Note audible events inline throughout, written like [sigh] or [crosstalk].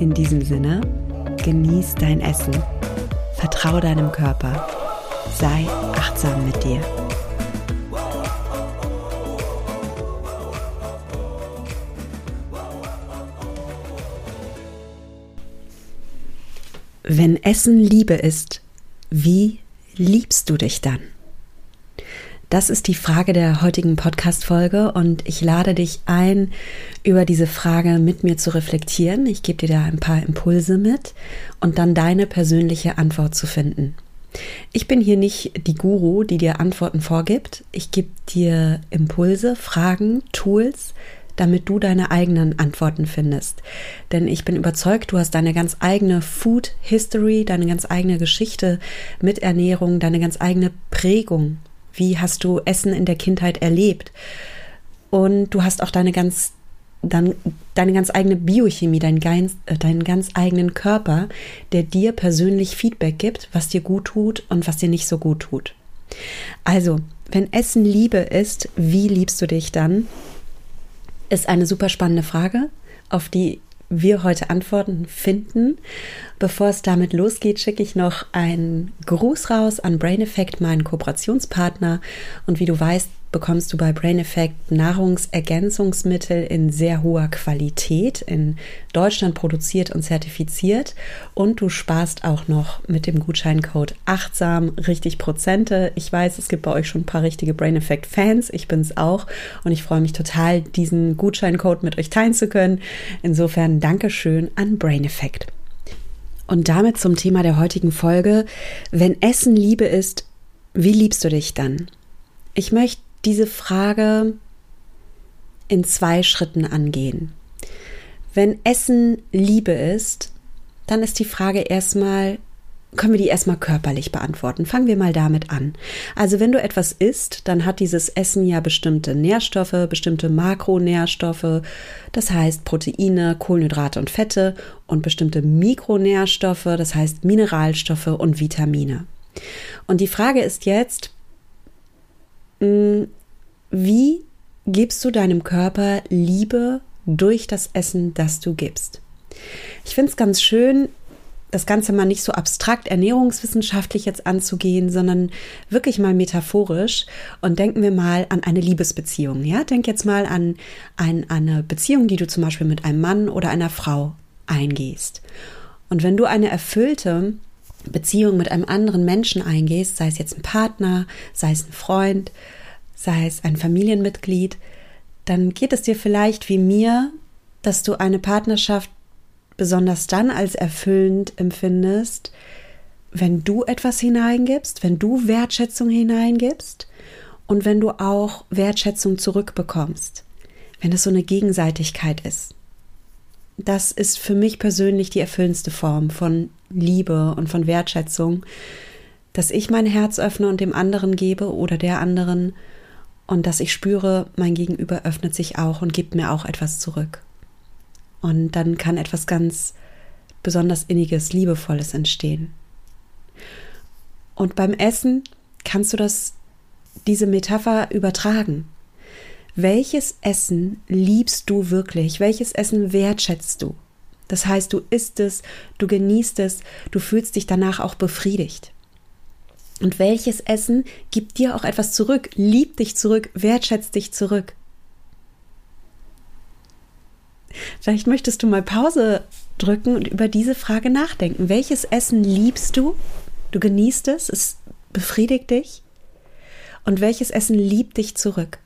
In diesem Sinne, genieß dein Essen, vertraue deinem Körper, sei achtsam mit dir. Wenn Essen Liebe ist, wie liebst du dich dann? Das ist die Frage der heutigen Podcast-Folge und ich lade dich ein, über diese Frage mit mir zu reflektieren. Ich gebe dir da ein paar Impulse mit und dann deine persönliche Antwort zu finden. Ich bin hier nicht die Guru, die dir Antworten vorgibt. Ich gebe dir Impulse, Fragen, Tools, damit du deine eigenen Antworten findest. Denn ich bin überzeugt, du hast deine ganz eigene Food History, deine ganz eigene Geschichte mit Ernährung, deine ganz eigene Prägung wie hast du Essen in der Kindheit erlebt? Und du hast auch deine ganz, dann, deine ganz eigene Biochemie, deinen ganz, äh, deinen ganz eigenen Körper, der dir persönlich Feedback gibt, was dir gut tut und was dir nicht so gut tut. Also, wenn Essen Liebe ist, wie liebst du dich dann? Ist eine super spannende Frage, auf die wir heute Antworten finden. Bevor es damit losgeht, schicke ich noch einen Gruß raus an Brain Effect, meinen Kooperationspartner. Und wie du weißt, bekommst du bei Brain Effect Nahrungsergänzungsmittel in sehr hoher Qualität, in Deutschland produziert und zertifiziert. Und du sparst auch noch mit dem Gutscheincode achtsam richtig Prozente. Ich weiß, es gibt bei euch schon ein paar richtige Brain Effect Fans. Ich bin es auch. Und ich freue mich total, diesen Gutscheincode mit euch teilen zu können. Insofern Dankeschön an Brain Effect. Und damit zum Thema der heutigen Folge. Wenn Essen Liebe ist, wie liebst du dich dann? Ich möchte diese Frage in zwei Schritten angehen. Wenn Essen Liebe ist, dann ist die Frage erstmal, können wir die erstmal körperlich beantworten. Fangen wir mal damit an. Also wenn du etwas isst, dann hat dieses Essen ja bestimmte Nährstoffe, bestimmte Makronährstoffe, das heißt Proteine, Kohlenhydrate und Fette und bestimmte Mikronährstoffe, das heißt Mineralstoffe und Vitamine. Und die Frage ist jetzt, wie gibst du deinem Körper Liebe durch das Essen, das du gibst? Ich finde es ganz schön, das Ganze mal nicht so abstrakt ernährungswissenschaftlich jetzt anzugehen, sondern wirklich mal metaphorisch und denken wir mal an eine Liebesbeziehung. Ja, denk jetzt mal an, an eine Beziehung, die du zum Beispiel mit einem Mann oder einer Frau eingehst. Und wenn du eine erfüllte Beziehung mit einem anderen Menschen eingehst, sei es jetzt ein Partner, sei es ein Freund, sei es ein Familienmitglied, dann geht es dir vielleicht wie mir, dass du eine Partnerschaft besonders dann als erfüllend empfindest, wenn du etwas hineingibst, wenn du Wertschätzung hineingibst und wenn du auch Wertschätzung zurückbekommst, wenn es so eine Gegenseitigkeit ist das ist für mich persönlich die erfüllendste Form von Liebe und von Wertschätzung, dass ich mein Herz öffne und dem anderen gebe oder der anderen und dass ich spüre, mein Gegenüber öffnet sich auch und gibt mir auch etwas zurück. Und dann kann etwas ganz besonders inniges, liebevolles entstehen. Und beim Essen kannst du das diese Metapher übertragen. Welches Essen liebst du wirklich? Welches Essen wertschätzt du? Das heißt, du isst es, du genießt es, du fühlst dich danach auch befriedigt. Und welches Essen gibt dir auch etwas zurück, liebt dich zurück, wertschätzt dich zurück? Vielleicht möchtest du mal Pause drücken und über diese Frage nachdenken. Welches Essen liebst du? Du genießt es, es befriedigt dich. Und welches Essen liebt dich zurück?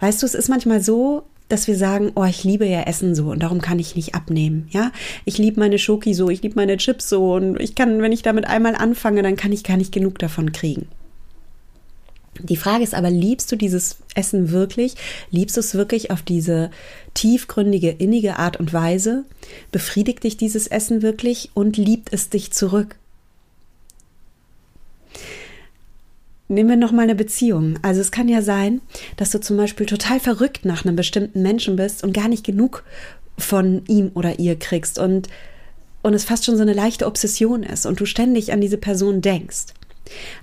Weißt du, es ist manchmal so, dass wir sagen, oh, ich liebe ja Essen so und darum kann ich nicht abnehmen, ja? Ich liebe meine Schoki so, ich liebe meine Chips so und ich kann, wenn ich damit einmal anfange, dann kann ich gar nicht genug davon kriegen. Die Frage ist aber, liebst du dieses Essen wirklich? Liebst du es wirklich auf diese tiefgründige, innige Art und Weise? Befriedigt dich dieses Essen wirklich und liebt es dich zurück? Nehmen wir nochmal eine Beziehung. Also es kann ja sein, dass du zum Beispiel total verrückt nach einem bestimmten Menschen bist und gar nicht genug von ihm oder ihr kriegst und, und es fast schon so eine leichte Obsession ist und du ständig an diese Person denkst.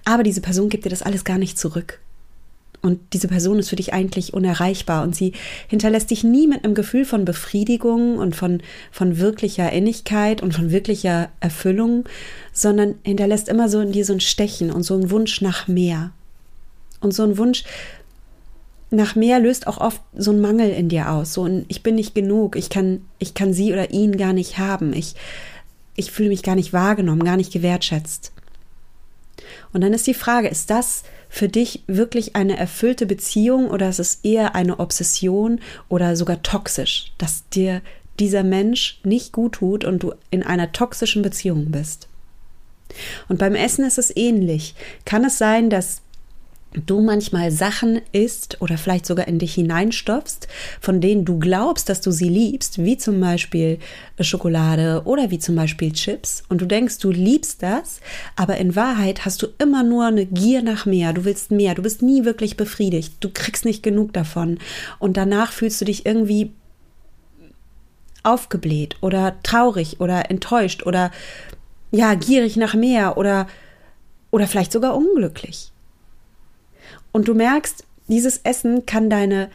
Aber diese Person gibt dir das alles gar nicht zurück. Und diese Person ist für dich eigentlich unerreichbar und sie hinterlässt dich nie mit einem Gefühl von Befriedigung und von, von wirklicher Innigkeit und von wirklicher Erfüllung, sondern hinterlässt immer so in dir so ein Stechen und so ein Wunsch nach mehr. Und so ein Wunsch nach mehr löst auch oft so ein Mangel in dir aus. So ein Ich bin nicht genug, ich kann, ich kann sie oder ihn gar nicht haben, ich, ich fühle mich gar nicht wahrgenommen, gar nicht gewertschätzt. Und dann ist die Frage, ist das für dich wirklich eine erfüllte Beziehung oder ist es eher eine Obsession oder sogar toxisch, dass dir dieser Mensch nicht gut tut und du in einer toxischen Beziehung bist? Und beim Essen ist es ähnlich. Kann es sein, dass du manchmal Sachen isst oder vielleicht sogar in dich hineinstopfst, von denen du glaubst, dass du sie liebst, wie zum Beispiel Schokolade oder wie zum Beispiel Chips, und du denkst, du liebst das, aber in Wahrheit hast du immer nur eine Gier nach mehr, du willst mehr, du bist nie wirklich befriedigt, du kriegst nicht genug davon. Und danach fühlst du dich irgendwie aufgebläht oder traurig oder enttäuscht oder ja, gierig nach mehr oder oder vielleicht sogar unglücklich. Und du merkst, dieses Essen kann deine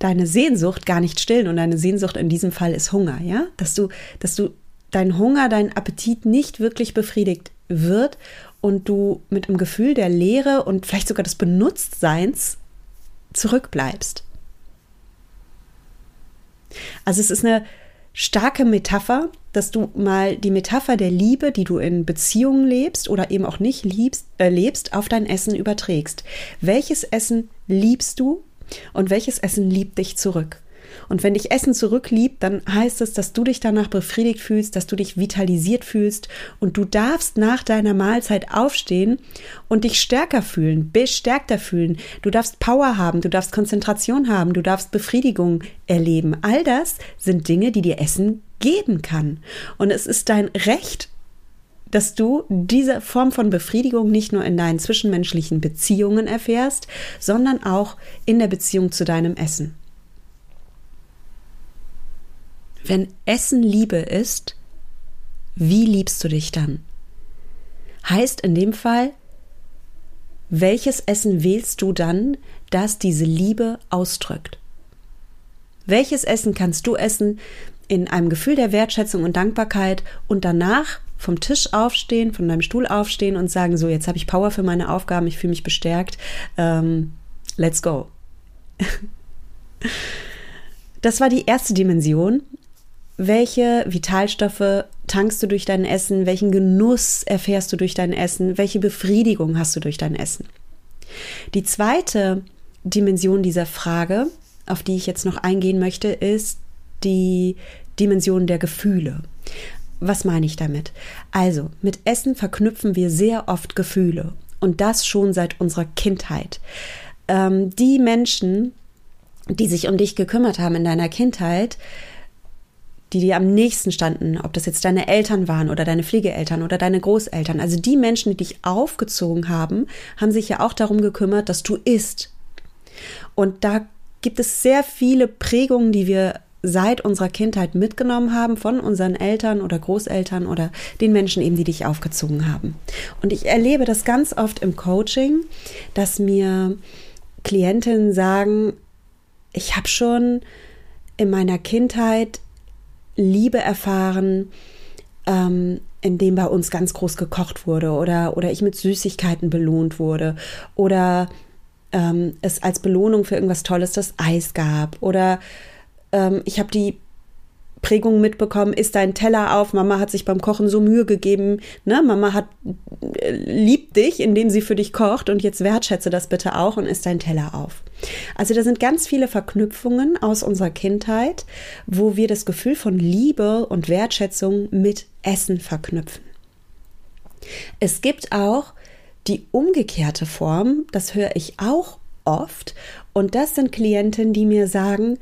deine Sehnsucht gar nicht stillen und deine Sehnsucht in diesem Fall ist Hunger, ja? Dass du dass du dein Hunger, dein Appetit nicht wirklich befriedigt wird und du mit einem Gefühl der Leere und vielleicht sogar des Benutztseins zurückbleibst. Also es ist eine starke Metapher, dass du mal die Metapher der Liebe, die du in Beziehungen lebst oder eben auch nicht liebst, äh, lebst, auf dein Essen überträgst. Welches Essen liebst du und welches Essen liebt dich zurück? Und wenn dich Essen zurückliebt, dann heißt es, dass du dich danach befriedigt fühlst, dass du dich vitalisiert fühlst und du darfst nach deiner Mahlzeit aufstehen und dich stärker fühlen, bestärkter fühlen. Du darfst Power haben, du darfst Konzentration haben, du darfst Befriedigung erleben. All das sind Dinge, die dir Essen geben kann. Und es ist dein Recht, dass du diese Form von Befriedigung nicht nur in deinen zwischenmenschlichen Beziehungen erfährst, sondern auch in der Beziehung zu deinem Essen. Wenn Essen Liebe ist, wie liebst du dich dann? Heißt in dem Fall, welches Essen wählst du dann, das diese Liebe ausdrückt? Welches Essen kannst du essen in einem Gefühl der Wertschätzung und Dankbarkeit und danach vom Tisch aufstehen, von deinem Stuhl aufstehen und sagen, so, jetzt habe ich Power für meine Aufgaben, ich fühle mich bestärkt, ähm, let's go. [laughs] Das war die erste Dimension welche Vitalstoffe tankst du durch dein Essen, welchen Genuss erfährst du durch dein Essen, welche Befriedigung hast du durch dein Essen. Die zweite Dimension dieser Frage, auf die ich jetzt noch eingehen möchte, ist die Dimension der Gefühle. Was meine ich damit? Also, mit Essen verknüpfen wir sehr oft Gefühle und das schon seit unserer Kindheit. Ähm, die Menschen, die sich um dich gekümmert haben in deiner Kindheit, die dir am nächsten standen, ob das jetzt deine Eltern waren oder deine Pflegeeltern oder deine Großeltern. Also die Menschen, die dich aufgezogen haben, haben sich ja auch darum gekümmert, dass du isst. Und da gibt es sehr viele Prägungen, die wir seit unserer Kindheit mitgenommen haben von unseren Eltern oder Großeltern oder den Menschen eben, die dich aufgezogen haben. Und ich erlebe das ganz oft im Coaching, dass mir Klientinnen sagen, ich habe schon in meiner Kindheit Liebe erfahren, ähm, indem bei uns ganz groß gekocht wurde oder, oder ich mit Süßigkeiten belohnt wurde oder ähm, es als Belohnung für irgendwas Tolles das Eis gab oder ähm, ich habe die Prägung mitbekommen, isst dein Teller auf, Mama hat sich beim Kochen so Mühe gegeben, ne? Mama hat äh, liebt dich, indem sie für dich kocht und jetzt wertschätze das bitte auch und isst dein Teller auf. Also da sind ganz viele Verknüpfungen aus unserer Kindheit, wo wir das Gefühl von Liebe und Wertschätzung mit Essen verknüpfen. Es gibt auch Die umgekehrte Form, das höre ich auch oft. Und das sind Klientinnen, die mir sagen,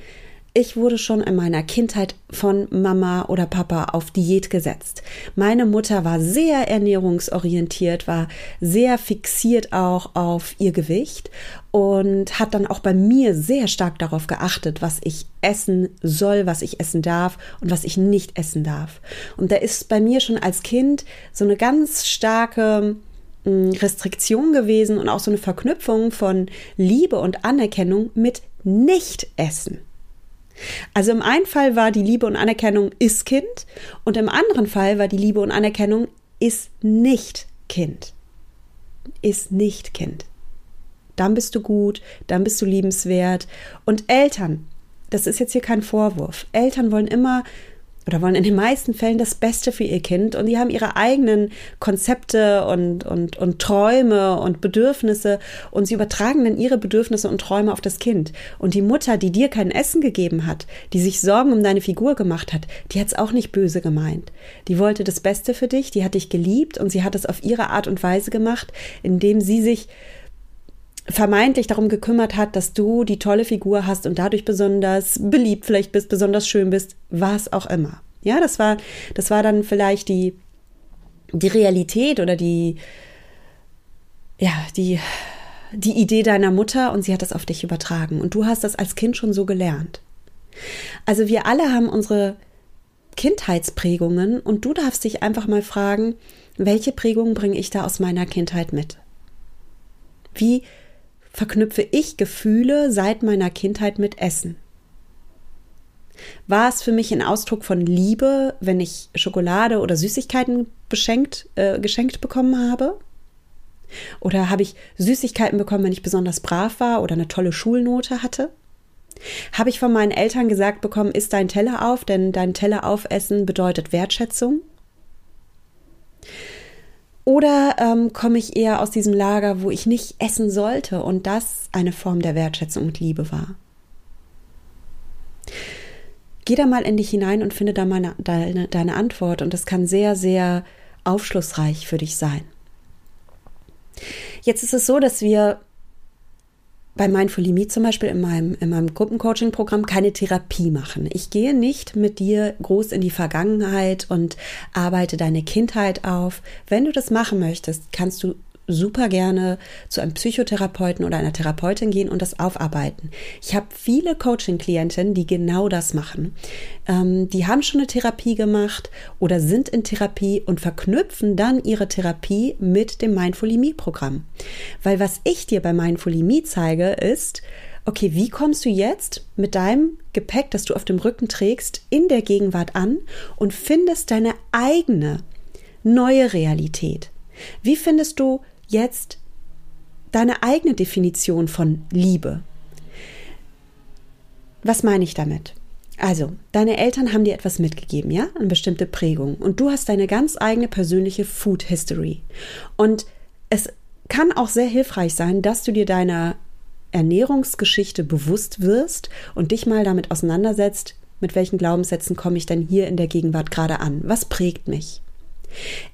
ich wurde schon in meiner Kindheit von Mama oder Papa auf Diät gesetzt. Meine Mutter war sehr ernährungsorientiert, war sehr fixiert auch auf ihr Gewicht und hat dann auch bei mir sehr stark darauf geachtet, was ich essen soll, was ich essen darf und was ich nicht essen darf. Und da ist bei mir schon als Kind so eine ganz starke hm, Restriktion gewesen und auch so eine Verknüpfung von Liebe und Anerkennung mit Nicht-Essen. Also im einen Fall war die Liebe und Anerkennung ist Kind und im anderen Fall war die Liebe und Anerkennung ist nicht Kind. Ist nicht Kind. Dann bist du gut, dann bist du liebenswert. Und Eltern, das ist jetzt hier kein Vorwurf. Eltern wollen immer oder wollen in den meisten Fällen das Beste für ihr Kind und die haben ihre eigenen Konzepte und, und, und Träume und Bedürfnisse und sie übertragen dann ihre Bedürfnisse und Träume auf das Kind. Und die Mutter, die dir kein Essen gegeben hat, die sich Sorgen um deine Figur gemacht hat, die hat es auch nicht böse gemeint. Die wollte das Beste für dich, die hat dich geliebt und sie hat es auf ihre Art und Weise gemacht, indem sie sich vermeintlich darum gekümmert hat, dass du die tolle Figur hast und dadurch besonders beliebt vielleicht bist, besonders schön bist, was auch immer. Ja, das war, das war dann vielleicht die, die Realität oder die, ja, die, die Idee deiner Mutter und sie hat das auf dich übertragen und du hast das als Kind schon so gelernt. Also wir alle haben unsere Kindheitsprägungen und du darfst dich einfach mal fragen, welche Prägungen bringe ich da aus meiner Kindheit mit? Wie verknüpfe ich Gefühle seit meiner Kindheit mit Essen. War es für mich ein Ausdruck von Liebe, wenn ich Schokolade oder Süßigkeiten beschenkt, äh, geschenkt bekommen habe? Oder habe ich Süßigkeiten bekommen, wenn ich besonders brav war oder eine tolle Schulnote hatte? Habe ich von meinen Eltern gesagt bekommen, isst dein Teller auf, denn dein Teller aufessen bedeutet Wertschätzung? Oder ähm, komme ich eher aus diesem Lager, wo ich nicht essen sollte und das eine Form der Wertschätzung und Liebe war? Geh da mal in dich hinein und finde da meine, deine, deine Antwort und das kann sehr, sehr aufschlussreich für dich sein. Jetzt ist es so, dass wir bei Mindfully Me zum Beispiel in meinem, in meinem Gruppencoaching-Programm keine Therapie machen. Ich gehe nicht mit dir groß in die Vergangenheit und arbeite deine Kindheit auf. Wenn du das machen möchtest, kannst du super gerne zu einem Psychotherapeuten oder einer Therapeutin gehen und das aufarbeiten. Ich habe viele Coaching-Klientinnen, die genau das machen. Ähm, die haben schon eine Therapie gemacht oder sind in Therapie und verknüpfen dann ihre Therapie mit dem Mindfully Me-Programm. Weil was ich dir bei Mindfully Me zeige, ist, okay, wie kommst du jetzt mit deinem Gepäck, das du auf dem Rücken trägst, in der Gegenwart an und findest deine eigene neue Realität? Wie findest du jetzt deine eigene Definition von Liebe. Was meine ich damit? Also, deine Eltern haben dir etwas mitgegeben, ja? Eine bestimmte Prägung. Und du hast deine ganz eigene persönliche Food History. Und es kann auch sehr hilfreich sein, dass du dir deiner Ernährungsgeschichte bewusst wirst und dich mal damit auseinandersetzt, mit welchen Glaubenssätzen komme ich denn hier in der Gegenwart gerade an? Was prägt mich?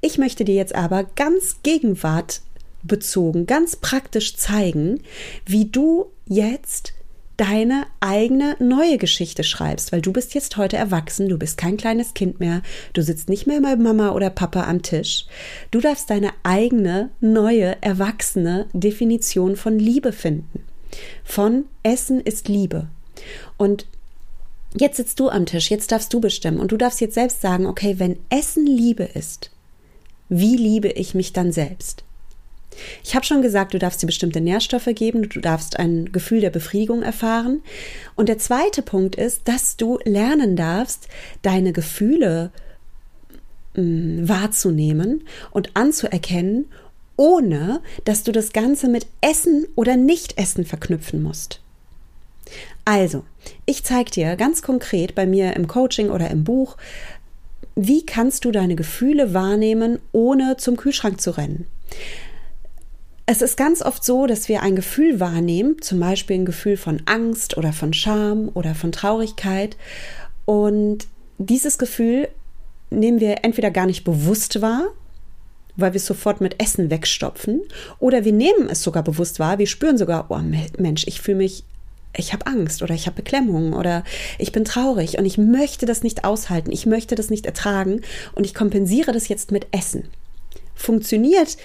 Ich möchte dir jetzt aber ganz Gegenwart bezogen, ganz praktisch zeigen, wie du jetzt deine eigene neue Geschichte schreibst, weil du bist jetzt heute erwachsen, du bist kein kleines Kind mehr, du sitzt nicht mehr bei Mama oder Papa am Tisch. Du darfst deine eigene neue erwachsene Definition von Liebe finden. Von Essen ist Liebe. Und jetzt sitzt du am Tisch, jetzt darfst du bestimmen und du darfst jetzt selbst sagen, okay, wenn Essen Liebe ist, wie liebe ich mich dann selbst? Ich habe schon gesagt, du darfst dir bestimmte Nährstoffe geben, du darfst ein Gefühl der Befriedigung erfahren. Und der zweite Punkt ist, dass du lernen darfst, deine Gefühle mh, mm, wahrzunehmen und anzuerkennen, ohne dass du das Ganze mit Essen oder Nicht-Essen verknüpfen musst. Also, ich zeige dir ganz konkret bei mir im Coaching oder im Buch, wie kannst du deine Gefühle wahrnehmen, ohne zum Kühlschrank zu rennen. Es ist ganz oft so, dass wir ein Gefühl wahrnehmen, zum Beispiel ein Gefühl von Angst oder von Scham oder von Traurigkeit. Und dieses Gefühl nehmen wir entweder gar nicht bewusst wahr weil wir es sofort mit Essen wegstopfen. Oder wir nehmen es sogar bewusst wahr. Wir spüren sogar, oh Mensch, ich fühle mich, ich habe Angst oder ich habe Beklemmung oder ich bin traurig und ich möchte das nicht aushalten. Ich möchte das nicht ertragen und ich kompensiere das jetzt mit Essen. Funktioniert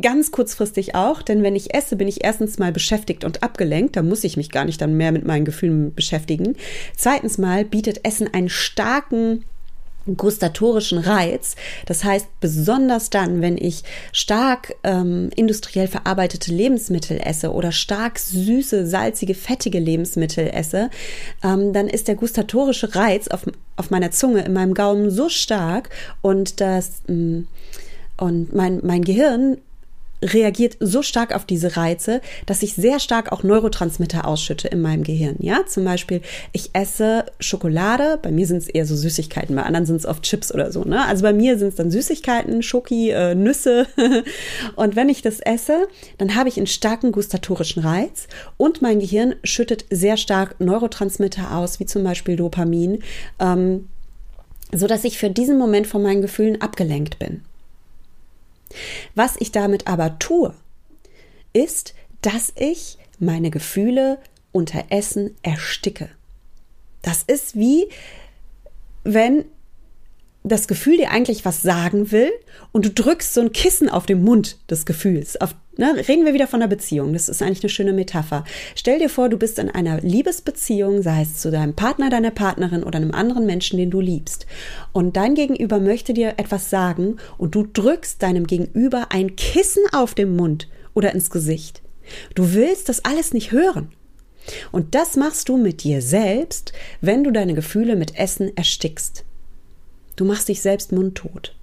ganz kurzfristig auch, denn wenn ich esse, bin ich erstens mal beschäftigt und abgelenkt, da muss ich mich gar nicht dann mehr mit meinen Gefühlen beschäftigen. Zweitens mal bietet Essen einen starken gustatorischen Reiz. Das heißt, besonders dann, wenn ich stark ähm, industriell verarbeitete Lebensmittel esse oder stark süße, salzige, fettige Lebensmittel esse, ähm, dann ist der gustatorische Reiz auf, auf meiner Zunge, in meinem Gaumen so stark und das ähm, und mein, mein Gehirn reagiert so stark auf diese Reize, dass ich sehr stark auch Neurotransmitter ausschütte in meinem Gehirn. Ja, zum Beispiel, ich esse Schokolade, bei mir sind es eher so Süßigkeiten, bei anderen sind es oft Chips oder so. Ne? Also bei mir sind es dann Süßigkeiten, Schoki, äh, Nüsse. [laughs] und wenn ich das esse, dann habe ich einen starken gustatorischen Reiz und mein Gehirn schüttet sehr stark Neurotransmitter aus, wie zum Beispiel Dopamin, ähm, so dass ich für diesen Moment von meinen Gefühlen abgelenkt bin. Was ich damit aber tue, ist, dass ich meine Gefühle unter Essen ersticke. Das ist wie, wenn das Gefühl dir eigentlich was sagen will und du drückst so ein Kissen auf den Mund des Gefühls. Auf, ne, reden wir wieder von einer Beziehung. Das ist eigentlich eine schöne Metapher. Stell dir vor, du bist in einer Liebesbeziehung, sei es zu deinem Partner, deiner Partnerin oder einem anderen Menschen, den du liebst. Und dein Gegenüber möchte dir etwas sagen und du drückst deinem Gegenüber ein Kissen auf den Mund oder ins Gesicht. Du willst das alles nicht hören. Und das machst du mit dir selbst, wenn du deine Gefühle mit Essen erstickst. Du machst dich selbst mundtot.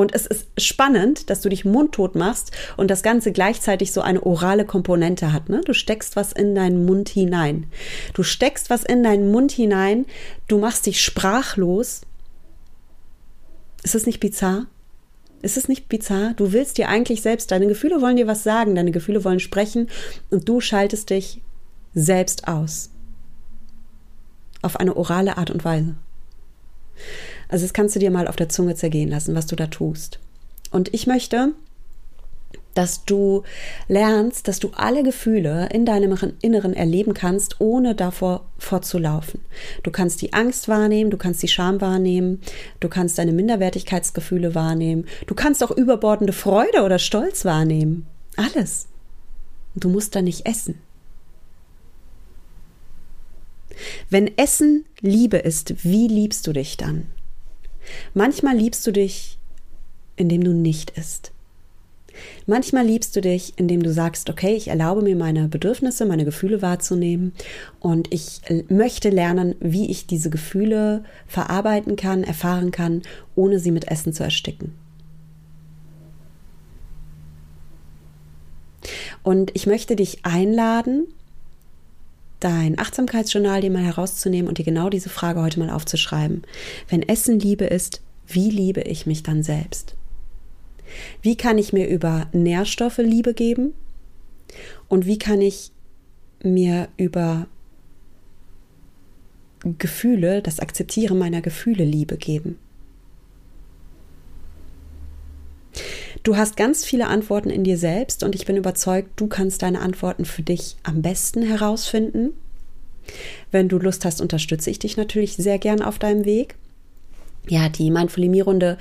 Und es ist spannend, dass du dich mundtot machst und das Ganze gleichzeitig so eine orale Komponente hat. Ne? Du steckst was in deinen Mund hinein. Du steckst was in deinen Mund hinein, du machst dich sprachlos. Ist es nicht bizarr? Ist es nicht bizarr? Du willst dir eigentlich selbst, deine Gefühle wollen dir was sagen, deine Gefühle wollen sprechen und du schaltest dich selbst aus. Auf eine orale Art und Weise. Also das kannst du dir mal auf der Zunge zergehen lassen, was du da tust. Und ich möchte, dass du lernst, dass du alle Gefühle in deinem Inneren erleben kannst, ohne davor fortzulaufen. Du kannst die Angst wahrnehmen, du kannst die Scham wahrnehmen, du kannst deine Minderwertigkeitsgefühle wahrnehmen, du kannst auch überbordende Freude oder Stolz wahrnehmen. Alles. Du musst da nicht essen. Wenn Essen Liebe ist, wie liebst du dich dann? Manchmal liebst du dich, indem du nicht isst. Manchmal liebst du dich, indem du sagst, okay, ich erlaube mir meine Bedürfnisse, meine Gefühle wahrzunehmen und ich möchte lernen, wie ich diese Gefühle verarbeiten kann, erfahren kann, ohne sie mit Essen zu ersticken. Und ich möchte dich einladen, dein Achtsamkeitsjournal dir mal herauszunehmen und dir genau diese Frage heute mal aufzuschreiben. Wenn Essen Liebe ist, wie liebe ich mich dann selbst? Wie kann ich mir über Nährstoffe Liebe geben? Und wie kann ich mir über Gefühle, das Akzeptieren meiner Gefühle Liebe geben? Du hast ganz viele Antworten in dir selbst und ich bin überzeugt, du kannst deine Antworten für dich am besten herausfinden. Wenn du Lust hast, unterstütze ich dich natürlich sehr gern auf deinem Weg. Ja, die Mindful-Runde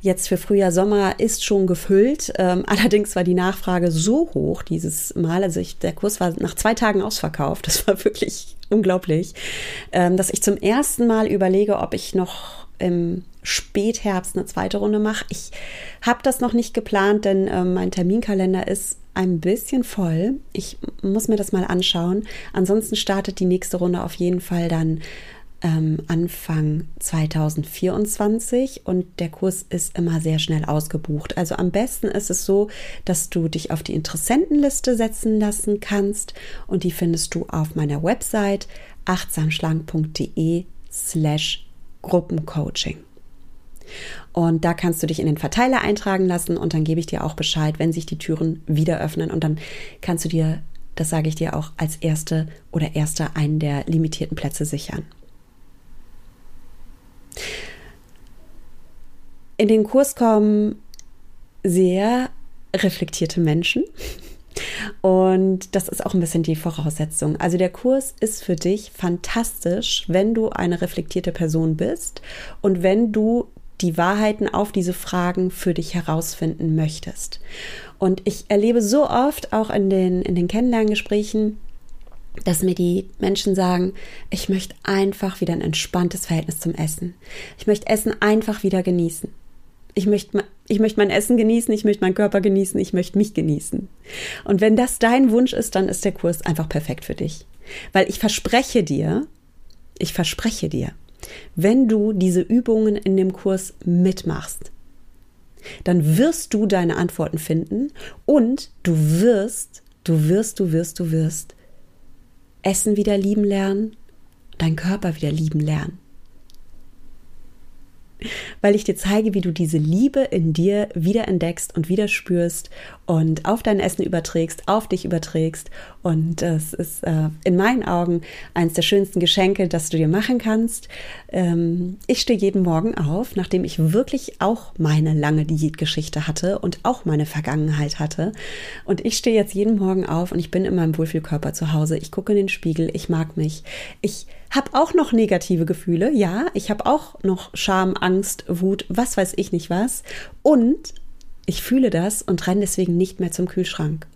jetzt für Frühjahr, Sommer ist schon gefüllt. Ähm, [laughs] allerdings war die Nachfrage so hoch dieses Mal. Also ich, der Kurs war nach zwei Tagen ausverkauft. Das war [laughs] wirklich unglaublich, ähm, dass ich zum ersten Mal überlege, ob ich noch im Spätherbst eine zweite Runde mache. Ich habe das noch nicht geplant, denn äh, mein Terminkalender ist ein bisschen voll. Ich muss mir das mal anschauen. Ansonsten startet die nächste Runde auf jeden Fall dann ähm, Anfang 2024 und der Kurs ist immer sehr schnell ausgebucht. Also am besten ist es so, dass du dich auf die Interessentenliste setzen lassen kannst und die findest du auf meiner Website achtsamschlank.de slash Gruppencoaching. Und da kannst du dich in den Verteiler eintragen lassen und dann gebe ich dir auch Bescheid, wenn sich die Türen wieder öffnen und dann kannst du dir, das sage ich dir auch, als erste oder erster einen der limitierten Plätze sichern. In den Kurs kommen sehr reflektierte Menschen. Und das ist auch ein bisschen die Voraussetzung. Also der Kurs ist für dich fantastisch, wenn du eine reflektierte Person bist und wenn du die Wahrheiten auf diese Fragen für dich herausfinden möchtest. Und ich erlebe so oft auch in den, in den Kennenlerngesprächen, dass mir die Menschen sagen, ich möchte einfach wieder ein entspanntes Verhältnis zum Essen. Ich möchte Essen einfach wieder genießen. Ich möchte, ich möchte mein Essen genießen, ich möchte meinen Körper genießen, ich möchte mich genießen. Und wenn das dein Wunsch ist, dann ist der Kurs einfach perfekt für dich. Weil ich verspreche dir, ich verspreche dir, wenn du diese Übungen in dem Kurs mitmachst, dann wirst du deine Antworten finden und du wirst, du wirst, du wirst, du wirst Essen wieder lieben lernen, deinen Körper wieder lieben lernen weil ich dir zeige, wie du diese Liebe in dir wieder entdeckst und wieder spürst und auf dein Essen überträgst, auf dich überträgst. Und das ist äh, in meinen Augen eines der schönsten Geschenke, das du dir machen kannst. Ähm, ich stehe jeden Morgen auf, nachdem ich wirklich auch meine lange Diätgeschichte hatte und auch meine Vergangenheit hatte. Und ich stehe jetzt jeden Morgen auf und ich bin in meinem Wohlfühlkörper zu Hause. Ich gucke in den Spiegel, ich mag mich. Ich habe auch noch negative Gefühle, ja, ich habe auch noch Scham, Angst, Wut, was weiß ich nicht was. Und ich fühle das und renne deswegen nicht mehr zum Kühlschrank.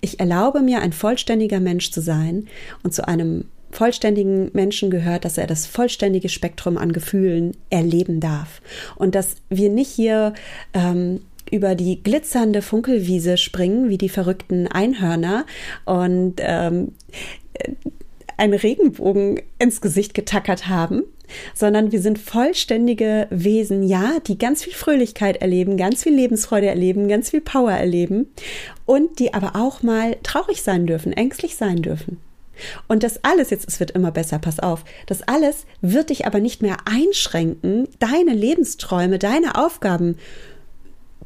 Ich erlaube mir, ein vollständiger Mensch zu sein und zu einem vollständigen Menschen gehört, dass er das vollständige Spektrum an Gefühlen erleben darf. Und dass wir nicht hier ähm, über die glitzernde Funkelwiese springen, wie die verrückten Einhörner und ähm, einen Regenbogen ins Gesicht getackert haben, sondern wir sind vollständige Wesen, ja, die ganz viel Fröhlichkeit erleben, ganz viel Lebensfreude erleben, ganz viel Power erleben und die aber auch mal traurig sein dürfen, ängstlich sein dürfen. Und das alles, jetzt, es wird immer besser, pass auf, das alles wird dich aber nicht mehr einschränken, deine Lebensträume, deine Aufgaben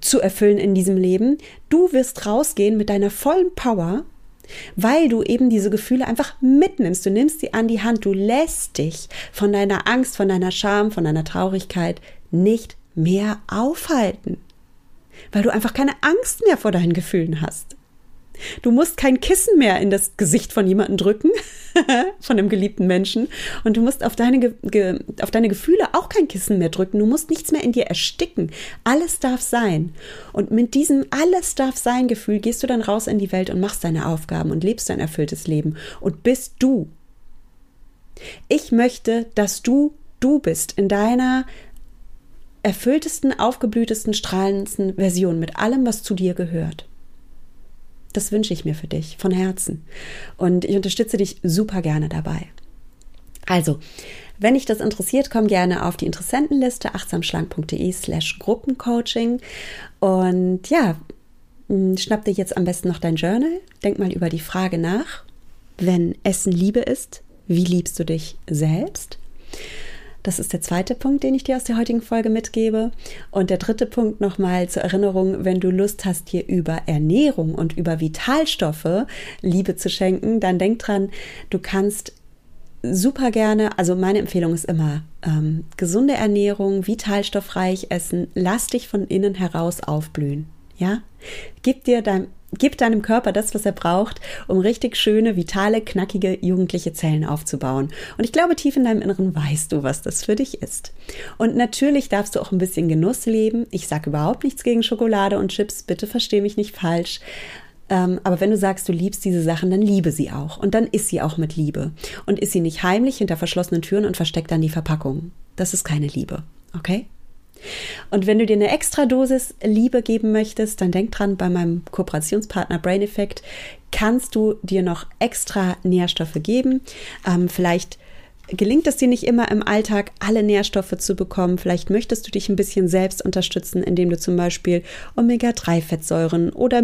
zu erfüllen in diesem Leben. Du wirst rausgehen mit deiner vollen Power weil du eben diese Gefühle einfach mitnimmst. Du nimmst sie an die Hand, du lässt dich von deiner Angst, von deiner Scham, von deiner Traurigkeit nicht mehr aufhalten, weil du einfach keine Angst mehr vor deinen Gefühlen hast. Du musst kein Kissen mehr in das Gesicht von jemandem drücken, [laughs] von einem geliebten Menschen. Und du musst auf deine, auf deine Gefühle auch kein Kissen mehr drücken. Du musst nichts mehr in dir ersticken. Alles darf sein. Und mit diesem Alles darf sein Gefühl gehst du dann raus in die Welt und machst deine Aufgaben und lebst dein erfülltes Leben und bist du. Ich möchte, dass du du bist in deiner erfülltesten, aufgeblühtesten, strahlendsten Version mit allem, was zu dir gehört. Das wünsche ich mir für dich von Herzen. Und ich unterstütze dich super gerne dabei. Also, wenn dich das interessiert, komm gerne auf die Interessentenliste achtsamschlank.de slash Gruppencoaching. Und ja, hm, schnapp dir jetzt am besten noch dein Journal. Denk mal über die Frage nach. Wenn Essen Liebe ist, wie liebst du dich selbst? Das ist der zweite Punkt, den ich dir aus der heutigen Folge mitgebe. Und der dritte Punkt nochmal zur Erinnerung, wenn du Lust hast, dir über Ernährung und über Vitalstoffe Liebe zu schenken, dann denk dran, du kannst super gerne, also meine Empfehlung ist immer ähm, gesunde Ernährung, vitalstoffreich essen, lass dich von innen heraus aufblühen. Ja, gib dir dein Gib deinem Körper das, was er braucht, um richtig schöne, vitale, knackige, jugendliche Zellen aufzubauen. Und ich glaube, tief in deinem Inneren weißt du, was das für dich ist. Und natürlich darfst du auch ein bisschen Genuss leben. Ich sage überhaupt nichts gegen Schokolade und Chips, bitte versteh mich nicht falsch. Ähm, aber wenn du sagst, du liebst diese Sachen, dann liebe sie auch. Und dann isst sie auch mit Liebe. Und isst sie nicht heimlich hinter verschlossenen Türen und versteckt dann die Verpackung. Das ist keine Liebe. Okay? Und wenn du dir eine extra Dosis Liebe geben möchtest, dann denk dran, bei meinem Kooperationspartner Brain Effect kannst du dir noch extra Nährstoffe geben. Ähm, vielleicht gelingt es dir nicht immer im Alltag, alle Nährstoffe zu bekommen. Vielleicht möchtest du dich ein bisschen selbst unterstützen, indem du zum Beispiel Omega-3-Fettsäuren oder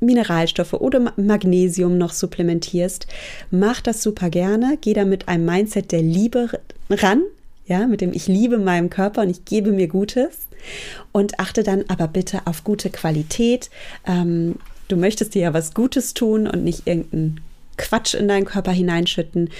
Mineralstoffe oder Magnesium noch supplementierst. Mach das super gerne. Geh da mit einem Mindset der Liebe ran ja, mit dem ich liebe meinem Körper und ich gebe mir Gutes und achte dann aber bitte auf gute Qualität. Ähm, du möchtest dir ja was Gutes tun und nicht irgendeinen Quatsch in deinen Körper hineinschütten.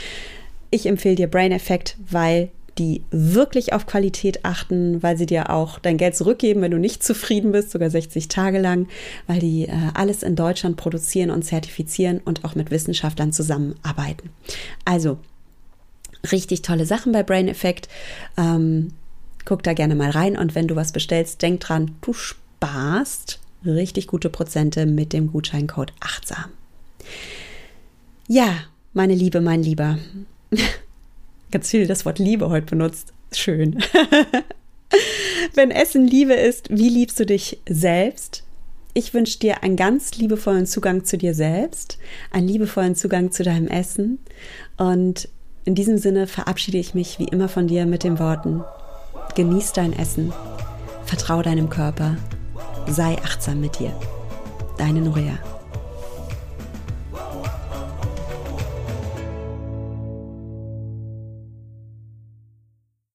Ich empfehle dir Brain Effect, weil die wirklich auf Qualität achten, weil sie dir auch dein Geld zurückgeben, wenn du nicht zufrieden bist, sogar 60 Tage lang, weil die äh, alles in Deutschland produzieren und zertifizieren und auch mit Wissenschaftlern zusammenarbeiten. Also richtig tolle Sachen bei Brain Effect. Ähm, guck da gerne mal rein und wenn du was bestellst, denk dran, du sparst richtig gute Prozente mit dem Gutscheincode achtsam. Ja, meine Liebe, mein Lieber. [laughs] Ganz viel das Wort Liebe heute benutzt. Schön. [laughs] Wenn Essen Liebe ist, wie liebst du dich selbst? Ich wünsche dir einen ganz liebevollen Zugang zu dir selbst, einen liebevollen Zugang zu deinem Essen. Und in diesem Sinne verabschiede ich mich wie immer von dir mit den Worten, genieß dein Essen, vertraue deinem Körper, sei achtsam mit dir. Deine Norea.